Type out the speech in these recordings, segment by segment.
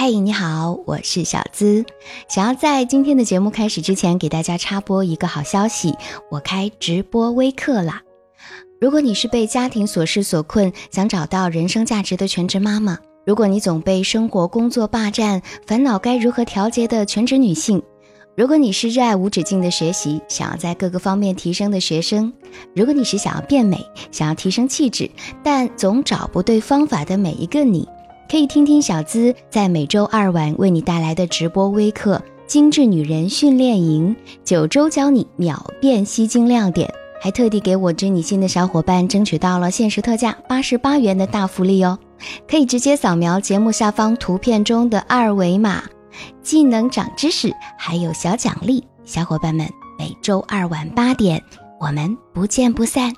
嗨，你好，我是小资。想要在今天的节目开始之前，给大家插播一个好消息，我开直播微课啦！如果你是被家庭琐事所困，想找到人生价值的全职妈妈；如果你总被生活工作霸占，烦恼该如何调节的全职女性；如果你是热爱无止境的学习，想要在各个方面提升的学生；如果你是想要变美，想要提升气质，但总找不对方法的每一个你。可以听听小资在每周二晚为你带来的直播微课《精致女人训练营》，九周教你秒变吸睛亮点，还特地给我知你心的小伙伴争取到了限时特价八十八元的大福利哦！可以直接扫描节目下方图片中的二维码，既能长知识，还有小奖励。小伙伴们，每周二晚八点，我们不见不散。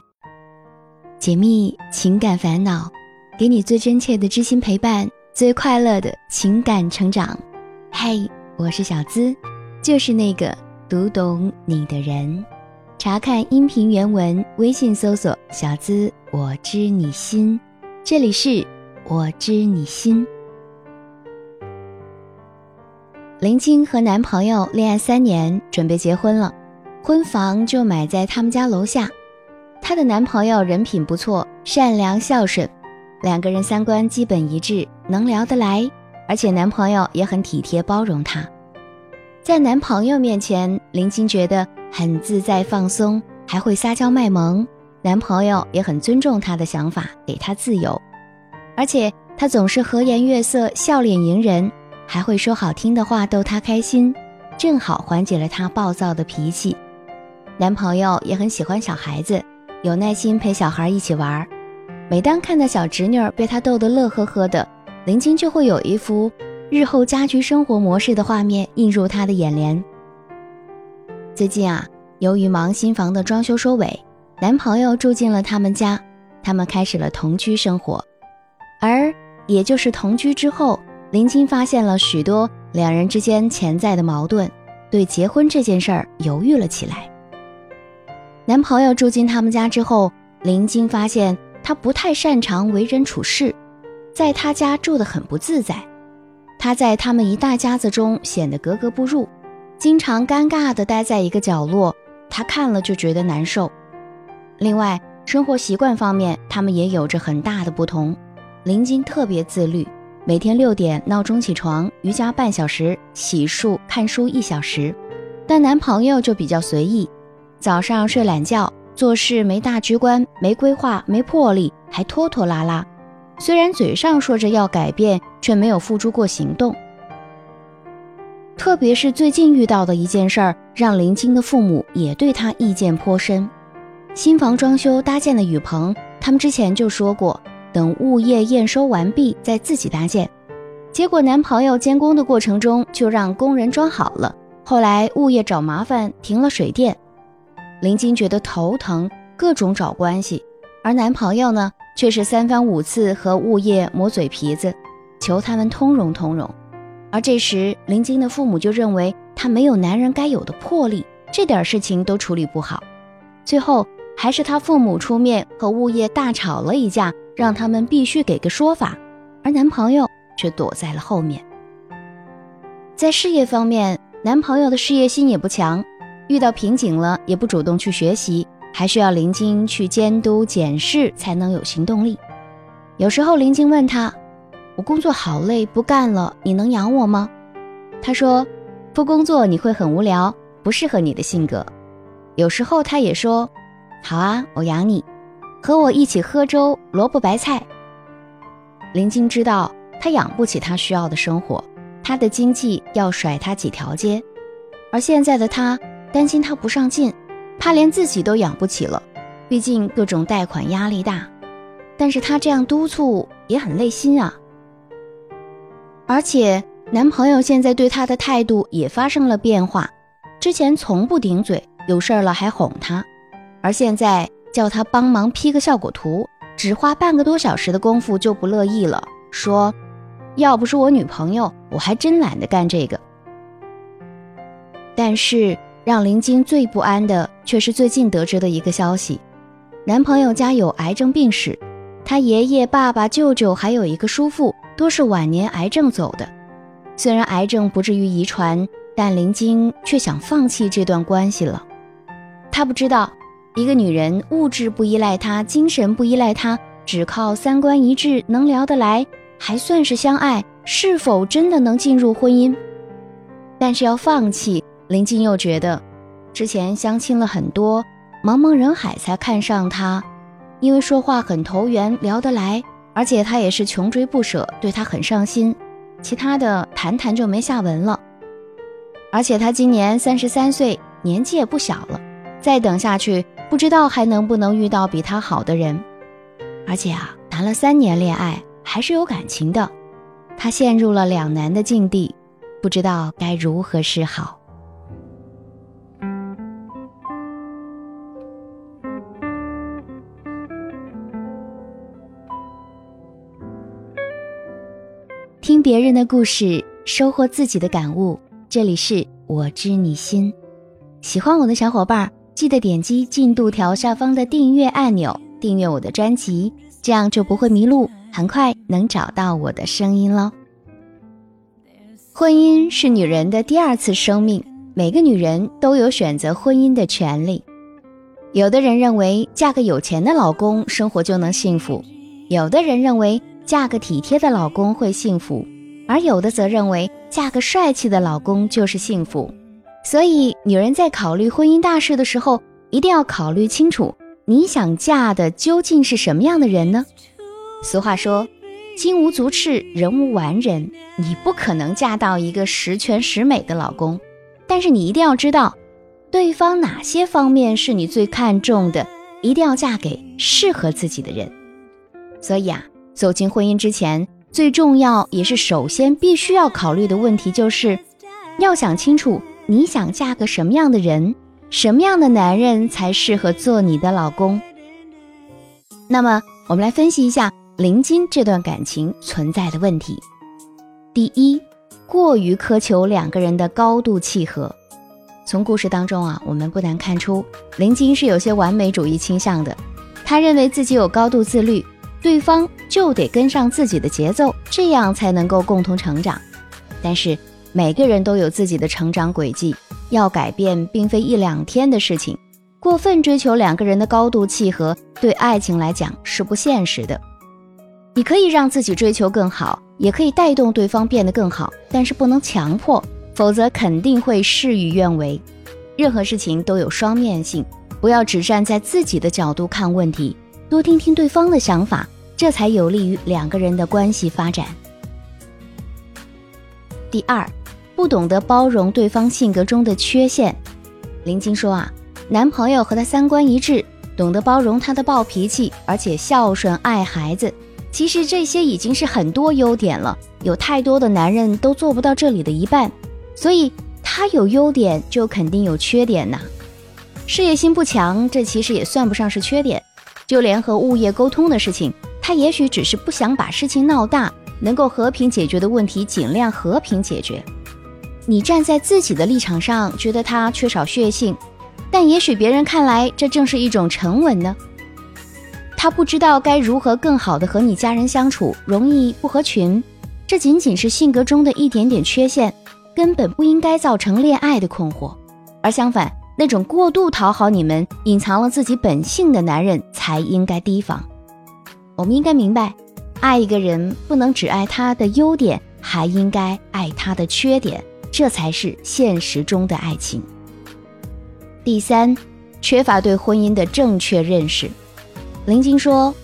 解密情感烦恼。给你最真切的知心陪伴，最快乐的情感成长。嘿，我是小资，就是那个读懂你的人。查看音频原文，微信搜索“小资我知你心”，这里是我知你心。林青和男朋友恋爱三年，准备结婚了，婚房就买在他们家楼下。她的男朋友人品不错，善良孝顺。两个人三观基本一致，能聊得来，而且男朋友也很体贴包容她。在男朋友面前，林青觉得很自在放松，还会撒娇卖萌。男朋友也很尊重她的想法，给她自由。而且他总是和颜悦色，笑脸迎人，还会说好听的话逗她开心，正好缓解了她暴躁的脾气。男朋友也很喜欢小孩子，有耐心陪小孩一起玩。每当看到小侄女儿被他逗得乐呵呵的，林青就会有一幅日后家居生活模式的画面映入他的眼帘。最近啊，由于忙新房的装修收尾，男朋友住进了他们家，他们开始了同居生活。而也就是同居之后，林青发现了许多两人之间潜在的矛盾，对结婚这件事儿犹豫了起来。男朋友住进他们家之后，林青发现。他不太擅长为人处事，在他家住得很不自在。他在他们一大家子中显得格格不入，经常尴尬地待在一个角落，他看了就觉得难受。另外，生活习惯方面，他们也有着很大的不同。林晶特别自律，每天六点闹钟起床，瑜伽半小时，洗漱看书一小时。但男朋友就比较随意，早上睡懒觉。做事没大局观，没规划，没魄力，还拖拖拉拉。虽然嘴上说着要改变，却没有付诸过行动。特别是最近遇到的一件事儿，让林青的父母也对他意见颇深。新房装修搭建的雨棚，他们之前就说过，等物业验收完毕再自己搭建。结果男朋友监工的过程中就让工人装好了，后来物业找麻烦停了水电。林晶觉得头疼，各种找关系，而男朋友呢，却是三番五次和物业磨嘴皮子，求他们通融通融。而这时，林晶的父母就认为他没有男人该有的魄力，这点事情都处理不好。最后，还是他父母出面和物业大吵了一架，让他们必须给个说法，而男朋友却躲在了后面。在事业方面，男朋友的事业心也不强。遇到瓶颈了，也不主动去学习，还需要林晶去监督检视，才能有行动力。有时候林晶问他：“我工作好累，不干了，你能养我吗？”他说：“不工作你会很无聊，不适合你的性格。”有时候他也说：“好啊，我养你，和我一起喝粥，萝卜白菜。”林晶知道他养不起他需要的生活，他的经济要甩他几条街，而现在的他。担心他不上进，怕连自己都养不起了，毕竟各种贷款压力大。但是他这样督促也很累心啊。而且男朋友现在对她的态度也发生了变化，之前从不顶嘴，有事儿了还哄她，而现在叫她帮忙 P 个效果图，只花半个多小时的功夫就不乐意了，说要不是我女朋友，我还真懒得干这个。但是。让林晶最不安的，却是最近得知的一个消息：男朋友家有癌症病史，他爷爷、爸爸、舅舅还有一个叔父，都是晚年癌症走的。虽然癌症不至于遗传，但林晶却想放弃这段关系了。她不知道，一个女人物质不依赖她，精神不依赖她，只靠三观一致，能聊得来，还算是相爱，是否真的能进入婚姻？但是要放弃，林静又觉得，之前相亲了很多，茫茫人海才看上他，因为说话很投缘，聊得来，而且他也是穷追不舍，对他很上心。其他的谈谈就没下文了，而且他今年三十三岁，年纪也不小了，再等下去不知道还能不能遇到比他好的人。而且啊，谈了三年恋爱还是有感情的，他陷入了两难的境地，不知道该如何是好。听别人的故事，收获自己的感悟。这里是我知你心。喜欢我的小伙伴，记得点击进度条下方的订阅按钮，订阅我的专辑，这样就不会迷路，很快能找到我的声音喽。婚姻是女人的第二次生命，每个女人都有选择婚姻的权利。有的人认为嫁个有钱的老公，生活就能幸福；有的人认为。嫁个体贴的老公会幸福，而有的则认为嫁个帅气的老公就是幸福。所以，女人在考虑婚姻大事的时候，一定要考虑清楚，你想嫁的究竟是什么样的人呢？俗话说，金无足赤，人无完人。你不可能嫁到一个十全十美的老公，但是你一定要知道，对方哪些方面是你最看重的，一定要嫁给适合自己的人。所以啊。走进婚姻之前，最重要也是首先必须要考虑的问题，就是要想清楚你想嫁个什么样的人，什么样的男人才适合做你的老公。那么，我们来分析一下林金这段感情存在的问题。第一，过于苛求两个人的高度契合。从故事当中啊，我们不难看出，林金是有些完美主义倾向的，他认为自己有高度自律。对方就得跟上自己的节奏，这样才能够共同成长。但是每个人都有自己的成长轨迹，要改变并非一两天的事情。过分追求两个人的高度契合，对爱情来讲是不现实的。你可以让自己追求更好，也可以带动对方变得更好，但是不能强迫，否则肯定会事与愿违。任何事情都有双面性，不要只站在自己的角度看问题。多听听对方的想法，这才有利于两个人的关系发展。第二，不懂得包容对方性格中的缺陷。林晶说啊，男朋友和她三观一致，懂得包容她的暴脾气，而且孝顺爱孩子。其实这些已经是很多优点了，有太多的男人都做不到这里的一半。所以他有优点，就肯定有缺点呐。事业心不强，这其实也算不上是缺点。就连和物业沟通的事情，他也许只是不想把事情闹大，能够和平解决的问题尽量和平解决。你站在自己的立场上，觉得他缺少血性，但也许别人看来这正是一种沉稳呢。他不知道该如何更好的和你家人相处，容易不合群，这仅仅是性格中的一点点缺陷，根本不应该造成恋爱的困惑，而相反。那种过度讨好你们、隐藏了自己本性的男人才应该提防。我们应该明白，爱一个人不能只爱他的优点，还应该爱他的缺点，这才是现实中的爱情。第三，缺乏对婚姻的正确认识。林晶说，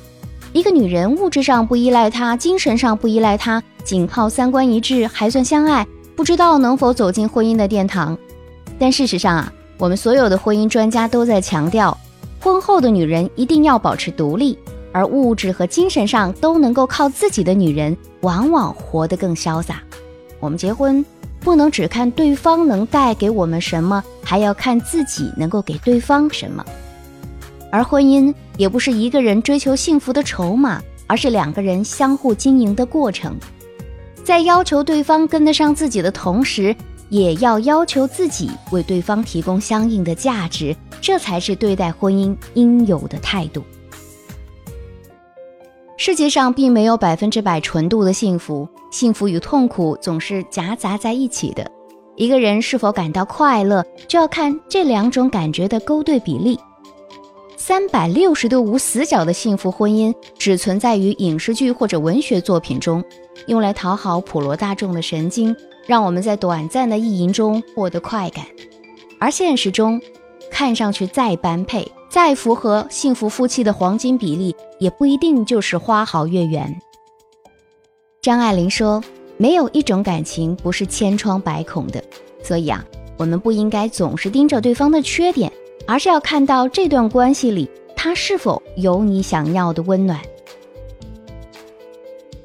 一个女人物质上不依赖他，精神上不依赖他，仅靠三观一致还算相爱，不知道能否走进婚姻的殿堂。但事实上啊。我们所有的婚姻专家都在强调，婚后的女人一定要保持独立，而物质和精神上都能够靠自己的女人，往往活得更潇洒。我们结婚不能只看对方能带给我们什么，还要看自己能够给对方什么。而婚姻也不是一个人追求幸福的筹码，而是两个人相互经营的过程。在要求对方跟得上自己的同时，也要要求自己为对方提供相应的价值，这才是对待婚姻应有的态度。世界上并没有百分之百纯度的幸福，幸福与痛苦总是夹杂在一起的。一个人是否感到快乐，就要看这两种感觉的勾兑比例。三百六十度无死角的幸福婚姻，只存在于影视剧或者文学作品中，用来讨好普罗大众的神经，让我们在短暂的意淫中获得快感。而现实中，看上去再般配、再符合幸福夫妻的黄金比例，也不一定就是花好月圆。张爱玲说。没有一种感情不是千疮百孔的，所以啊，我们不应该总是盯着对方的缺点，而是要看到这段关系里他是否有你想要的温暖。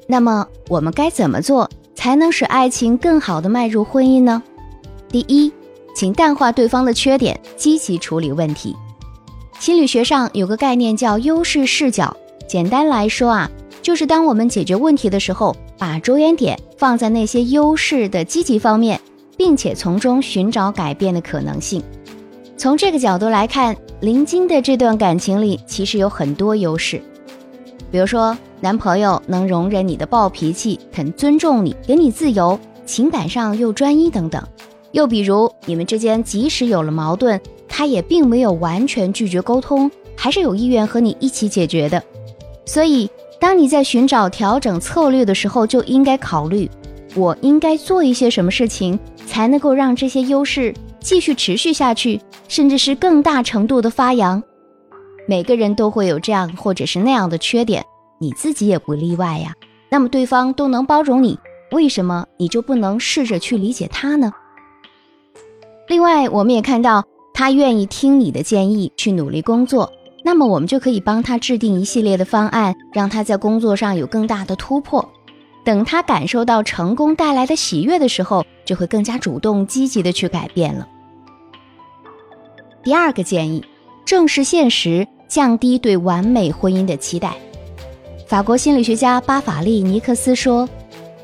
那么，我们该怎么做才能使爱情更好的迈入婚姻呢？第一，请淡化对方的缺点，积极处理问题。心理学上有个概念叫优势视角，简单来说啊，就是当我们解决问题的时候。把着眼点放在那些优势的积极方面，并且从中寻找改变的可能性。从这个角度来看，林晶的这段感情里其实有很多优势，比如说男朋友能容忍你的暴脾气，肯尊重你，给你自由，情感上又专一等等。又比如你们之间即使有了矛盾，他也并没有完全拒绝沟通，还是有意愿和你一起解决的。所以。当你在寻找调整策略的时候，就应该考虑，我应该做一些什么事情，才能够让这些优势继续持续下去，甚至是更大程度的发扬。每个人都会有这样或者是那样的缺点，你自己也不例外呀。那么对方都能包容你，为什么你就不能试着去理解他呢？另外，我们也看到他愿意听你的建议，去努力工作。那么我们就可以帮他制定一系列的方案，让他在工作上有更大的突破。等他感受到成功带来的喜悦的时候，就会更加主动积极的去改变了。第二个建议，正视现实，降低对完美婚姻的期待。法国心理学家巴法利尼克斯说：“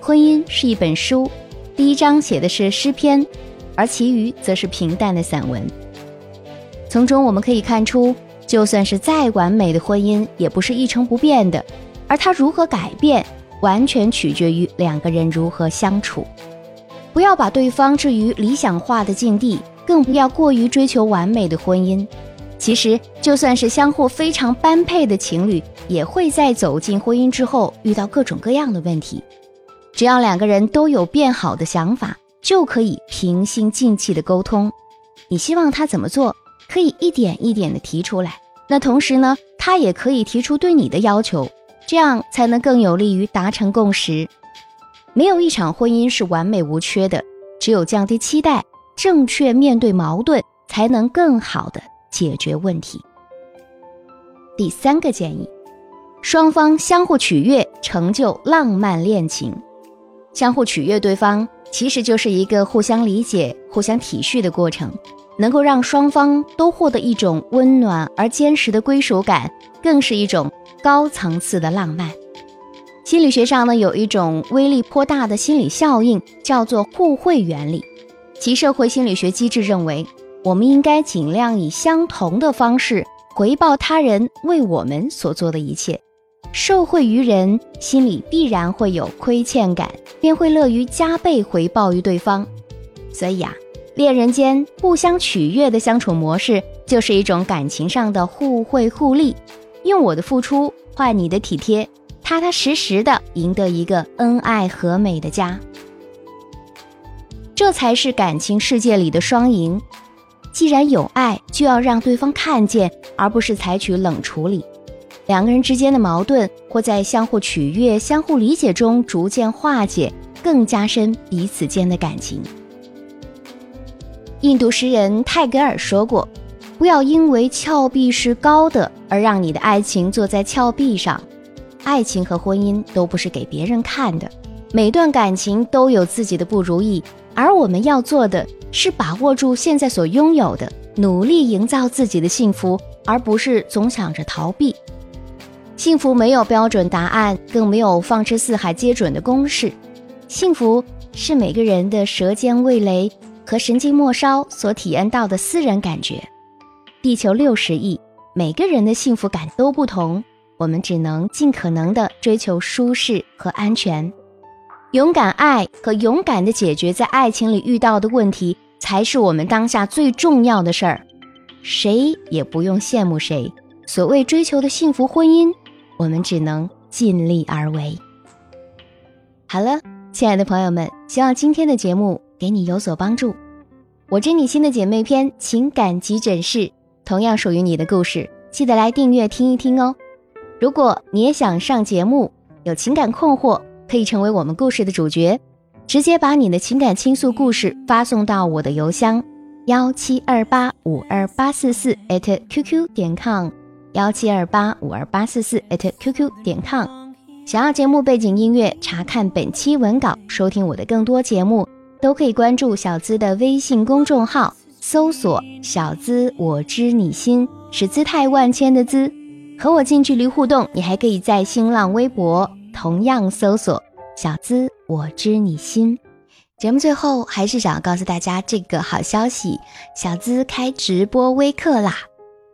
婚姻是一本书，第一章写的是诗篇，而其余则是平淡的散文。从中我们可以看出。”就算是再完美的婚姻，也不是一成不变的，而它如何改变，完全取决于两个人如何相处。不要把对方置于理想化的境地，更不要过于追求完美的婚姻。其实，就算是相互非常般配的情侣，也会在走进婚姻之后遇到各种各样的问题。只要两个人都有变好的想法，就可以平心静气的沟通。你希望他怎么做？可以一点一点的提出来，那同时呢，他也可以提出对你的要求，这样才能更有利于达成共识。没有一场婚姻是完美无缺的，只有降低期待，正确面对矛盾，才能更好的解决问题。第三个建议，双方相互取悦，成就浪漫恋情。相互取悦对方，其实就是一个互相理解、互相体恤的过程。能够让双方都获得一种温暖而坚实的归属感，更是一种高层次的浪漫。心理学上呢，有一种威力颇大的心理效应，叫做互惠原理。其社会心理学机制认为，我们应该尽量以相同的方式回报他人为我们所做的一切。受惠于人，心里必然会有亏欠感，便会乐于加倍回报于对方。所以啊。恋人间互相取悦的相处模式，就是一种感情上的互惠互利，用我的付出换你的体贴，踏踏实实的赢得一个恩爱和美的家。这才是感情世界里的双赢。既然有爱，就要让对方看见，而不是采取冷处理。两个人之间的矛盾，或在相互取悦、相互理解中逐渐化解，更加深彼此间的感情。印度诗人泰戈尔说过：“不要因为峭壁是高的而让你的爱情坐在峭壁上。爱情和婚姻都不是给别人看的，每段感情都有自己的不如意，而我们要做的是把握住现在所拥有的，努力营造自己的幸福，而不是总想着逃避。幸福没有标准答案，更没有放之四海皆准的公式。幸福是每个人的舌尖味蕾。”和神经末梢所体验到的私人感觉，地球六十亿，每个人的幸福感都不同，我们只能尽可能的追求舒适和安全。勇敢爱和勇敢的解决在爱情里遇到的问题，才是我们当下最重要的事儿。谁也不用羡慕谁。所谓追求的幸福婚姻，我们只能尽力而为。好了，亲爱的朋友们，希望今天的节目给你有所帮助。我知你心的姐妹篇情感急诊室，同样属于你的故事，记得来订阅听一听哦。如果你也想上节目，有情感困惑。可以成为我们故事的主角，直接把你的情感倾诉故事发送到我的邮箱幺七二八五二八四四 @QQ 点 com，幺七二八五二八四四 @QQ 点 com。想要节目背景音乐，查看本期文稿，收听我的更多节目，都可以关注小资的微信公众号，搜索“小资我知你心”，是姿态万千的资，和我近距离互动。你还可以在新浪微博。同样搜索“小资我知你心”。节目最后还是想要告诉大家这个好消息：小资开直播微课啦！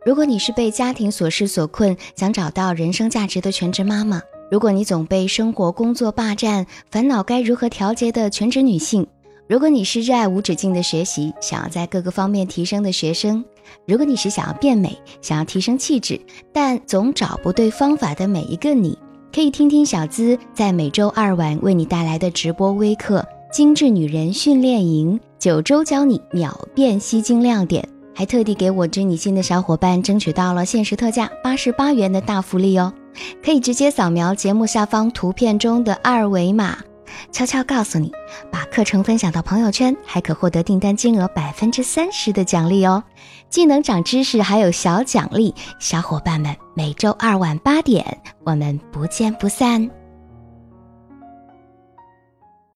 如果你是被家庭琐事所困，想找到人生价值的全职妈妈；如果你总被生活工作霸占，烦恼该如何调节的全职女性；如果你是热爱无止境的学习，想要在各个方面提升的学生；如果你是想要变美、想要提升气质，但总找不对方法的每一个你。可以听听小资在每周二晚为你带来的直播微课《精致女人训练营》，九周教你秒变吸睛亮点，还特地给我追你心的小伙伴争取到了限时特价八十八元的大福利哦！可以直接扫描节目下方图片中的二维码。悄悄告诉你，把课程分享到朋友圈，还可获得订单金额百分之三十的奖励哦！既能长知识，还有小奖励。小伙伴们，每周二晚八点，我们不见不散。